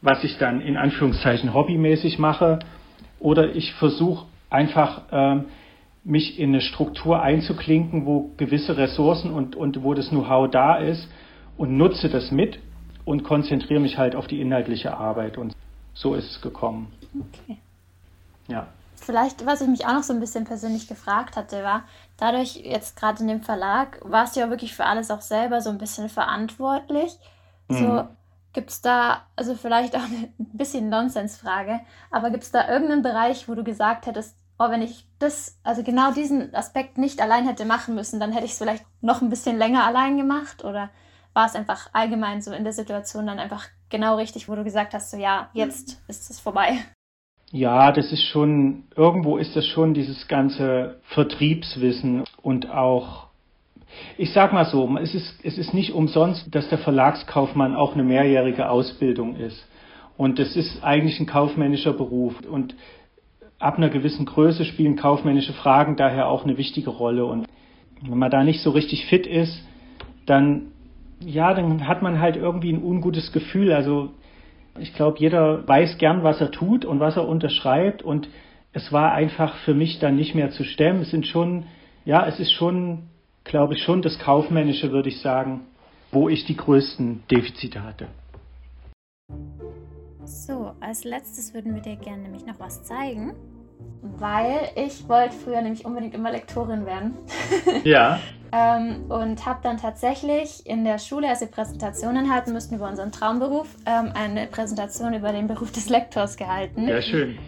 C: was ich dann in Anführungszeichen hobbymäßig mache, oder ich versuche einfach ähm, mich in eine Struktur einzuklinken, wo gewisse Ressourcen und, und wo das Know-how da ist und nutze das mit und konzentriere mich halt auf die inhaltliche Arbeit. Und so ist es gekommen. Okay.
B: Ja. Vielleicht, was ich mich auch noch so ein bisschen persönlich gefragt hatte, war, dadurch jetzt gerade in dem Verlag, warst du ja wirklich für alles auch selber so ein bisschen verantwortlich. Mhm. So, Gibt es da, also vielleicht auch *laughs* eine ein bisschen Nonsensfrage, aber gibt es da irgendeinen Bereich, wo du gesagt hättest, oh, wenn ich das, also genau diesen Aspekt nicht allein hätte machen müssen, dann hätte ich es vielleicht noch ein bisschen länger allein gemacht? Oder war es einfach allgemein so in der Situation dann einfach genau richtig, wo du gesagt hast, so ja, jetzt ist es vorbei?
C: Ja, das ist schon, irgendwo ist das schon dieses ganze Vertriebswissen und auch ich sag mal so, es ist, es ist nicht umsonst, dass der Verlagskaufmann auch eine mehrjährige Ausbildung ist. Und es ist eigentlich ein kaufmännischer Beruf. Und ab einer gewissen Größe spielen kaufmännische Fragen daher auch eine wichtige Rolle. Und wenn man da nicht so richtig fit ist, dann, ja, dann hat man halt irgendwie ein ungutes Gefühl. Also, ich glaube, jeder weiß gern, was er tut und was er unterschreibt. Und es war einfach für mich dann nicht mehr zu stemmen. Es sind schon, ja, es ist schon glaube ich, schon das Kaufmännische, würde ich sagen, wo ich die größten Defizite hatte.
B: So, als letztes würden wir dir gerne nämlich noch was zeigen, weil ich wollte früher nämlich unbedingt immer Lektorin werden. *laughs*
C: Ja.
B: ähm, und habe dann tatsächlich in der Schule, als wir Präsentationen halten mussten über unseren Traumberuf, ähm, eine Präsentation über den Beruf des Lektors gehalten.
C: Ja, schön.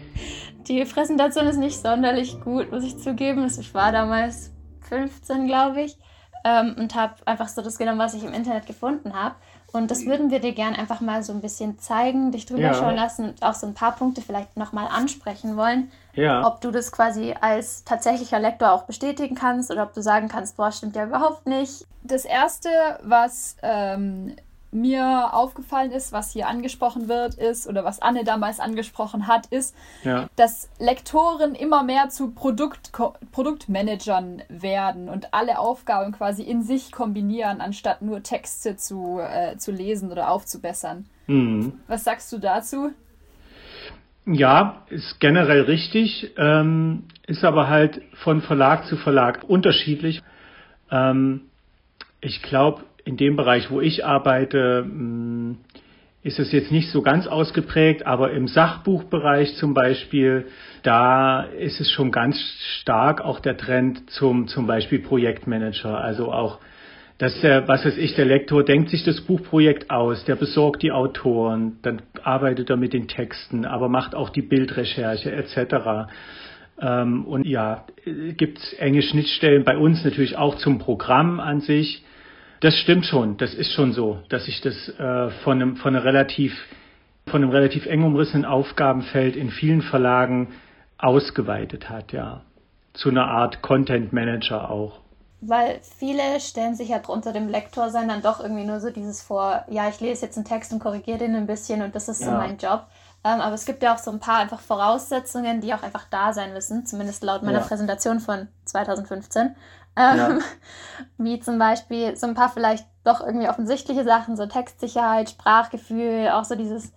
B: Die Präsentation ist nicht sonderlich gut, muss ich zugeben. Ich war damals 15, glaube ich, ähm, und habe einfach so das genommen, was ich im Internet gefunden habe. Und das würden wir dir gerne einfach mal so ein bisschen zeigen, dich drüber ja. schauen lassen und auch so ein paar Punkte vielleicht nochmal ansprechen wollen. Ja. Ob du das quasi als tatsächlicher Lektor auch bestätigen kannst oder ob du sagen kannst, boah, stimmt ja überhaupt nicht.
A: Das erste, was ähm, mir aufgefallen ist, was hier angesprochen wird, ist, oder was Anne damals angesprochen hat, ist, ja. dass Lektoren immer mehr zu Produkt, Produktmanagern werden und alle Aufgaben quasi in sich kombinieren, anstatt nur Texte zu, äh, zu lesen oder aufzubessern. Mhm. Was sagst du dazu?
C: Ja, ist generell richtig, ähm, ist aber halt von Verlag zu Verlag unterschiedlich. Ähm, ich glaube, in dem Bereich, wo ich arbeite, mm, ist es jetzt nicht so ganz ausgeprägt, aber im Sachbuchbereich zum Beispiel, da ist es schon ganz stark auch der Trend zum zum Beispiel Projektmanager. Also auch, dass der, was weiß ich, der Lektor denkt sich das Buchprojekt aus, der besorgt die Autoren, dann arbeitet er mit den Texten, aber macht auch die Bildrecherche etc. Ähm, und ja, gibt es enge Schnittstellen bei uns natürlich auch zum Programm an sich das stimmt schon. Das ist schon so, dass sich das äh, von, einem, von, einer relativ, von einem relativ eng umrissenen Aufgabenfeld in vielen Verlagen ausgeweitet hat, ja. Zu einer Art Content Manager auch.
B: Weil viele stellen sich ja drunter dem Lektor sein dann doch irgendwie nur so dieses vor, ja, ich lese jetzt einen Text und korrigiere den ein bisschen und das ist ja. so mein Job. Ähm, aber es gibt ja auch so ein paar einfach Voraussetzungen, die auch einfach da sein müssen, zumindest laut meiner ja. Präsentation von 2015. Ähm, ja. *laughs* Wie zum Beispiel so ein paar vielleicht doch irgendwie offensichtliche Sachen, so Textsicherheit, Sprachgefühl, auch so dieses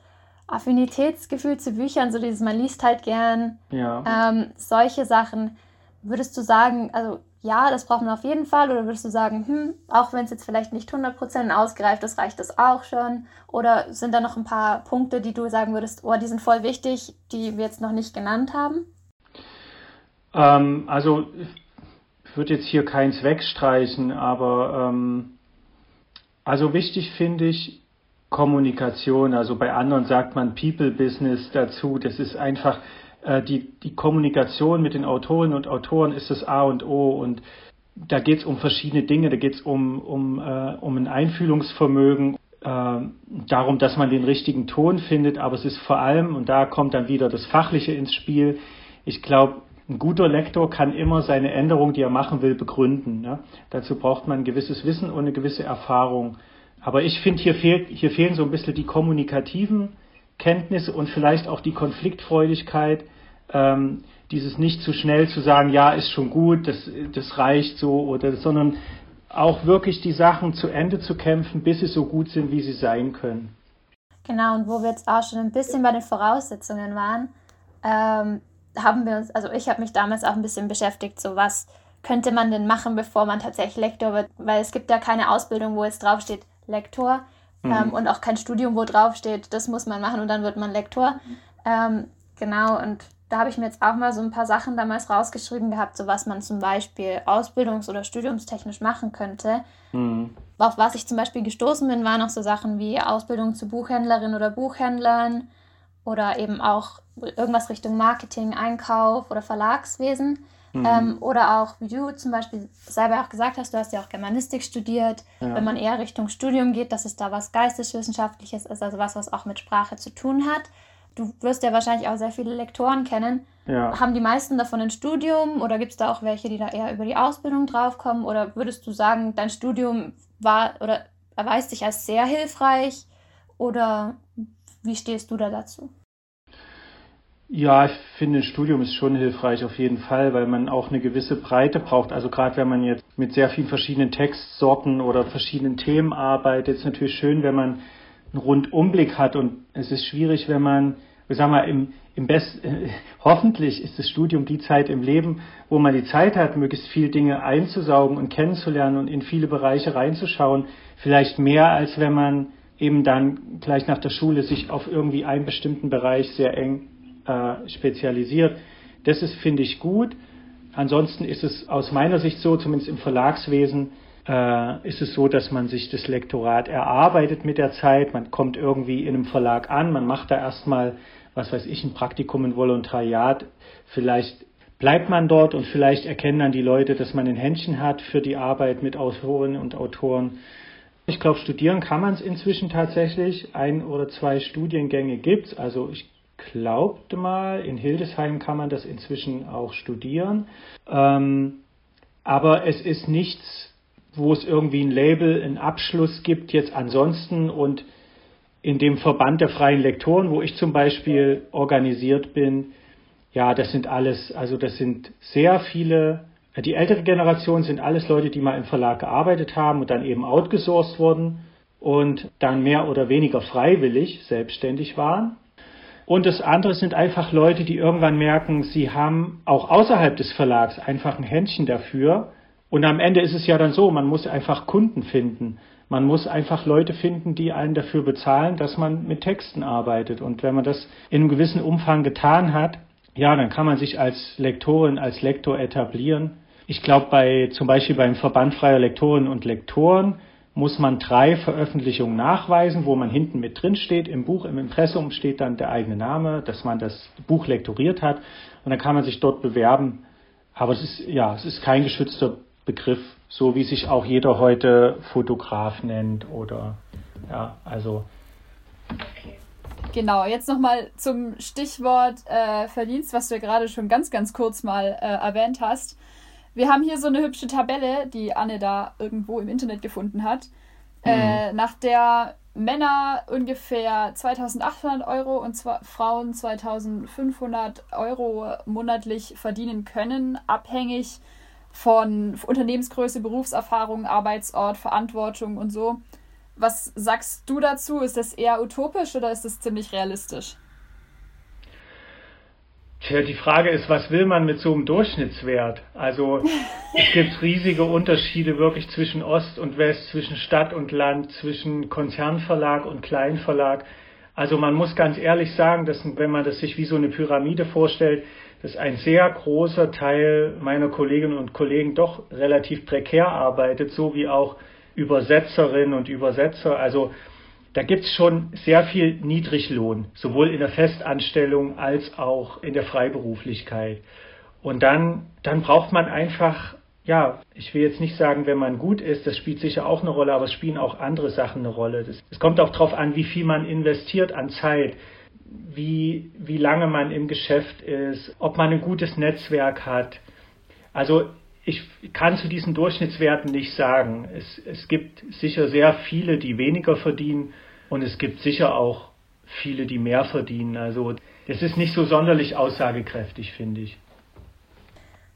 B: Affinitätsgefühl zu Büchern, so dieses, man liest halt gern. Ja. Ähm, solche Sachen. Würdest du sagen, also ja, das braucht man auf jeden Fall? Oder würdest du sagen, hm, auch wenn es jetzt vielleicht nicht 100% ausgereift ist, reicht das auch schon? Oder sind da noch ein paar Punkte, die du sagen würdest, oh, die sind voll wichtig, die wir jetzt noch nicht genannt haben?
C: Ähm, also würde jetzt hier keins wegstreichen, aber ähm, also wichtig finde ich Kommunikation. Also bei anderen sagt man People Business dazu. Das ist einfach, äh, die, die Kommunikation mit den Autorinnen und Autoren ist das A und O und da geht es um verschiedene Dinge, da geht es um, um, äh, um ein Einfühlungsvermögen, äh, darum, dass man den richtigen Ton findet, aber es ist vor allem, und da kommt dann wieder das Fachliche ins Spiel, ich glaube, ein guter Lektor kann immer seine Änderung, die er machen will, begründen. Ne? Dazu braucht man ein gewisses Wissen und eine gewisse Erfahrung. Aber ich finde, hier, fehlt, hier fehlen so ein bisschen die kommunikativen Kenntnisse und vielleicht auch die Konfliktfreudigkeit, ähm, dieses nicht zu schnell zu sagen, ja, ist schon gut, das, das reicht so, oder, sondern auch wirklich die Sachen zu Ende zu kämpfen, bis sie so gut sind, wie sie sein können.
B: Genau, und wo wir jetzt auch schon ein bisschen bei den Voraussetzungen waren, ähm, haben wir uns, also ich habe mich damals auch ein bisschen beschäftigt, so was könnte man denn machen, bevor man tatsächlich Lektor wird, weil es gibt ja keine Ausbildung, wo jetzt draufsteht Lektor mhm. ähm, und auch kein Studium, wo draufsteht, das muss man machen und dann wird man Lektor. Mhm. Ähm, genau, und da habe ich mir jetzt auch mal so ein paar Sachen damals rausgeschrieben gehabt, so was man zum Beispiel ausbildungs- oder studiumstechnisch machen könnte. Mhm. Auf was ich zum Beispiel gestoßen bin, waren auch so Sachen wie Ausbildung zu Buchhändlerin oder Buchhändlern oder eben auch irgendwas Richtung Marketing, Einkauf oder Verlagswesen. Mhm. Ähm, oder auch, wie du zum Beispiel selber auch gesagt hast, du hast ja auch Germanistik studiert, ja. wenn man eher Richtung Studium geht, dass es da was Geisteswissenschaftliches ist, also was, was auch mit Sprache zu tun hat du wirst ja wahrscheinlich auch sehr viele Lektoren kennen. Ja. Haben die meisten davon ein Studium oder gibt es da auch welche, die da eher über die Ausbildung draufkommen? Oder würdest du sagen, dein Studium war oder erweist sich als sehr hilfreich? Oder wie stehst du da dazu?
C: Ja, ich finde, ein Studium ist schon hilfreich auf jeden Fall, weil man auch eine gewisse Breite braucht. Also gerade wenn man jetzt mit sehr vielen verschiedenen Textsorten oder verschiedenen Themen arbeitet, ist natürlich schön, wenn man einen Rundumblick hat und es ist schwierig, wenn man, ich sag mal, im, im Best, äh, *laughs* hoffentlich ist das Studium die Zeit im Leben, wo man die Zeit hat, möglichst viele Dinge einzusaugen und kennenzulernen und in viele Bereiche reinzuschauen. Vielleicht mehr, als wenn man eben dann gleich nach der Schule sich auf irgendwie einen bestimmten Bereich sehr eng äh, spezialisiert. Das ist, finde ich, gut. Ansonsten ist es aus meiner Sicht so, zumindest im Verlagswesen, äh, ist es so, dass man sich das Lektorat erarbeitet mit der Zeit. Man kommt irgendwie in einem Verlag an, man macht da erstmal, was weiß ich, ein Praktikum, ein Volontariat. Vielleicht bleibt man dort und vielleicht erkennen dann die Leute, dass man ein Händchen hat für die Arbeit mit Autorinnen und Autoren. Ich glaube, studieren kann man es inzwischen tatsächlich. Ein oder zwei Studiengänge gibt es. Also ich glaubte mal, in Hildesheim kann man das inzwischen auch studieren. Ähm, aber es ist nichts wo es irgendwie ein Label, einen Abschluss gibt, jetzt ansonsten und in dem Verband der freien Lektoren, wo ich zum Beispiel organisiert bin, ja, das sind alles, also das sind sehr viele, die ältere Generation sind alles Leute, die mal im Verlag gearbeitet haben und dann eben outgesourced wurden und dann mehr oder weniger freiwillig selbstständig waren. Und das andere sind einfach Leute, die irgendwann merken, sie haben auch außerhalb des Verlags einfach ein Händchen dafür, und am Ende ist es ja dann so, man muss einfach Kunden finden. Man muss einfach Leute finden, die einen dafür bezahlen, dass man mit Texten arbeitet. Und wenn man das in einem gewissen Umfang getan hat, ja, dann kann man sich als Lektorin, als Lektor etablieren. Ich glaube, bei, zum Beispiel beim Verband freier Lektorinnen und Lektoren muss man drei Veröffentlichungen nachweisen, wo man hinten mit drin steht. Im Buch, im Impressum steht dann der eigene Name, dass man das Buch lektoriert hat. Und dann kann man sich dort bewerben. Aber es ist, ja, es ist kein geschützter Begriff, so wie sich auch jeder heute Fotograf nennt oder ja, also.
A: Genau, jetzt nochmal zum Stichwort äh, Verdienst, was du ja gerade schon ganz, ganz kurz mal äh, erwähnt hast. Wir haben hier so eine hübsche Tabelle, die Anne da irgendwo im Internet gefunden hat, äh, mhm. äh, nach der Männer ungefähr 2800 Euro und Frauen 2500 Euro monatlich verdienen können, abhängig von Unternehmensgröße, Berufserfahrung, Arbeitsort, Verantwortung und so. Was sagst du dazu? Ist das eher utopisch oder ist das ziemlich realistisch?
C: Tja, die Frage ist, was will man mit so einem Durchschnittswert? Also es gibt riesige Unterschiede wirklich zwischen Ost und West, zwischen Stadt und Land, zwischen Konzernverlag und Kleinverlag. Also man muss ganz ehrlich sagen, dass wenn man das sich wie so eine Pyramide vorstellt, dass ein sehr großer Teil meiner Kolleginnen und Kollegen doch relativ prekär arbeitet, so wie auch Übersetzerinnen und Übersetzer. Also da gibt es schon sehr viel Niedriglohn, sowohl in der Festanstellung als auch in der Freiberuflichkeit. Und dann, dann braucht man einfach, ja, ich will jetzt nicht sagen, wenn man gut ist, das spielt sicher auch eine Rolle, aber es spielen auch andere Sachen eine Rolle. Es kommt auch darauf an, wie viel man investiert an Zeit, wie, wie lange man im Geschäft ist, ob man ein gutes Netzwerk hat. Also ich kann zu diesen Durchschnittswerten nicht sagen. Es, es gibt sicher sehr viele, die weniger verdienen und es gibt sicher auch viele, die mehr verdienen. Also das ist nicht so sonderlich aussagekräftig, finde ich.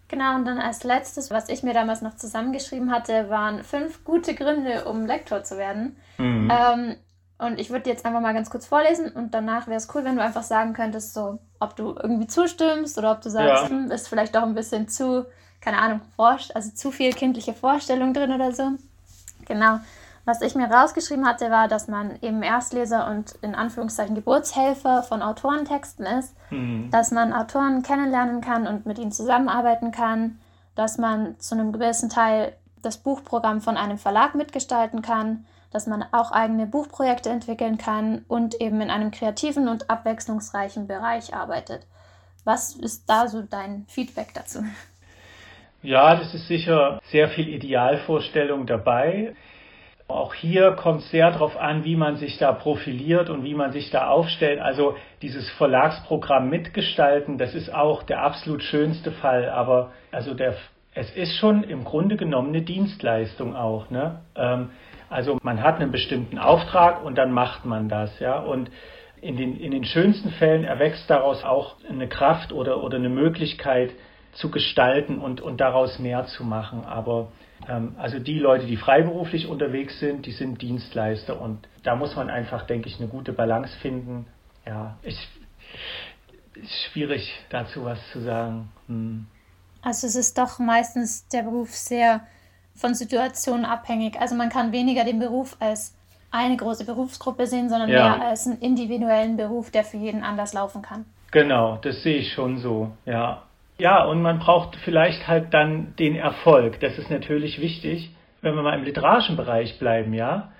B: Genau, und dann als letztes, was ich mir damals noch zusammengeschrieben hatte, waren fünf gute Gründe, um Lektor zu werden. Mhm. Ähm, und ich würde jetzt einfach mal ganz kurz vorlesen und danach wäre es cool, wenn du einfach sagen könntest, so, ob du irgendwie zustimmst oder ob du sagst, ja. hm, ist vielleicht doch ein bisschen zu keine Ahnung, forscht, also zu viel kindliche Vorstellung drin oder so. Genau. Was ich mir rausgeschrieben hatte, war, dass man eben Erstleser und in Anführungszeichen Geburtshelfer von Autorentexten ist, mhm. dass man Autoren kennenlernen kann und mit ihnen zusammenarbeiten kann, dass man zu einem gewissen Teil das Buchprogramm von einem Verlag mitgestalten kann, dass man auch eigene Buchprojekte entwickeln kann und eben in einem kreativen und abwechslungsreichen Bereich arbeitet. Was ist da so dein Feedback dazu?
C: Ja, das ist sicher sehr viel Idealvorstellung dabei. Auch hier kommt es sehr darauf an, wie man sich da profiliert und wie man sich da aufstellt. Also dieses Verlagsprogramm mitgestalten, das ist auch der absolut schönste Fall. Aber also der, es ist schon im Grunde genommen eine Dienstleistung auch. Ne? Ähm, also man hat einen bestimmten Auftrag und dann macht man das. Ja? Und in den, in den schönsten Fällen erwächst daraus auch eine Kraft oder, oder eine Möglichkeit, zu gestalten und, und daraus mehr zu machen. Aber also die Leute, die freiberuflich unterwegs sind, die sind Dienstleister und da muss man einfach, denke ich, eine gute Balance finden. Ja, ich, ist schwierig dazu was zu sagen. Hm.
B: Also es ist doch meistens der Beruf sehr von Situationen abhängig. Also man kann weniger den Beruf als eine große Berufsgruppe sehen, sondern ja. mehr als einen individuellen Beruf, der für jeden anders laufen kann.
C: Genau, das sehe ich schon so, ja. Ja, und man braucht vielleicht halt dann den Erfolg. Das ist natürlich wichtig, wenn wir mal im literarischen Bereich bleiben, ja.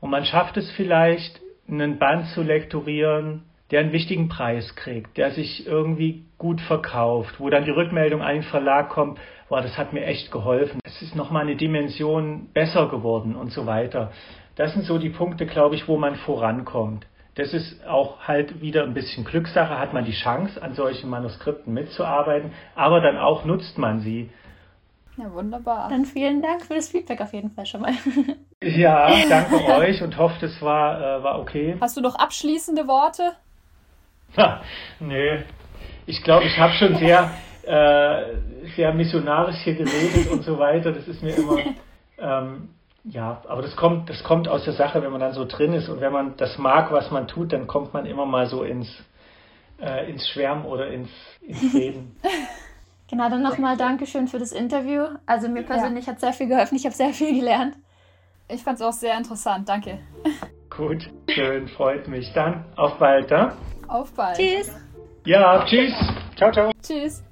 C: Und man schafft es vielleicht, einen Band zu lektorieren, der einen wichtigen Preis kriegt, der sich irgendwie gut verkauft, wo dann die Rückmeldung an den Verlag kommt, boah, das hat mir echt geholfen, es ist nochmal eine Dimension besser geworden und so weiter. Das sind so die Punkte, glaube ich, wo man vorankommt. Das ist auch halt wieder ein bisschen Glückssache, hat man die Chance, an solchen Manuskripten mitzuarbeiten, aber dann auch nutzt man sie.
B: Ja, wunderbar. Dann vielen Dank für das Feedback auf jeden Fall schon mal. *laughs*
C: Ja, danke *laughs* euch und hoffe, es war, äh, war okay.
A: Hast du noch abschließende Worte?
C: Ha, nee, ich glaube, ich habe schon sehr, äh, sehr missionarisch hier geredet und so weiter. Das ist mir immer *laughs* ähm, ja, aber das kommt, das kommt aus der Sache, wenn man dann so drin ist und wenn man das mag, was man tut, dann kommt man immer mal so ins, äh, ins Schwärmen oder ins, ins *laughs* Reden.
B: genau, dann nochmal Dankeschön für das Interview. Also mir persönlich ja. hat sehr viel geholfen, ich habe sehr viel gelernt.
A: Ich fand es auch sehr interessant, danke.
C: Gut, schön, freut mich. Dann auf bald, da?
A: Ne? Auf bald.
B: Tschüss.
C: Ja, tschüss. Ciao, ciao.
A: Tschüss.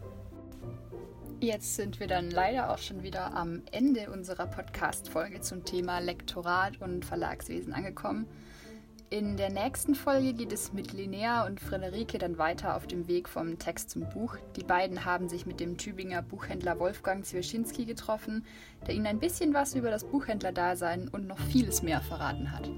A: Jetzt sind wir dann leider auch schon wieder am Ende unserer Podcast-Folge zum Thema Lektorat und Verlagswesen angekommen. In der nächsten Folge geht es mit Linnea und Friederike dann weiter auf dem Weg vom Text zum Buch. Die beiden haben sich mit dem Tübinger Buchhändler Wolfgang Zwierschinski getroffen, der ihnen ein bisschen was über das Buchhändlerdasein und noch vieles mehr verraten hat.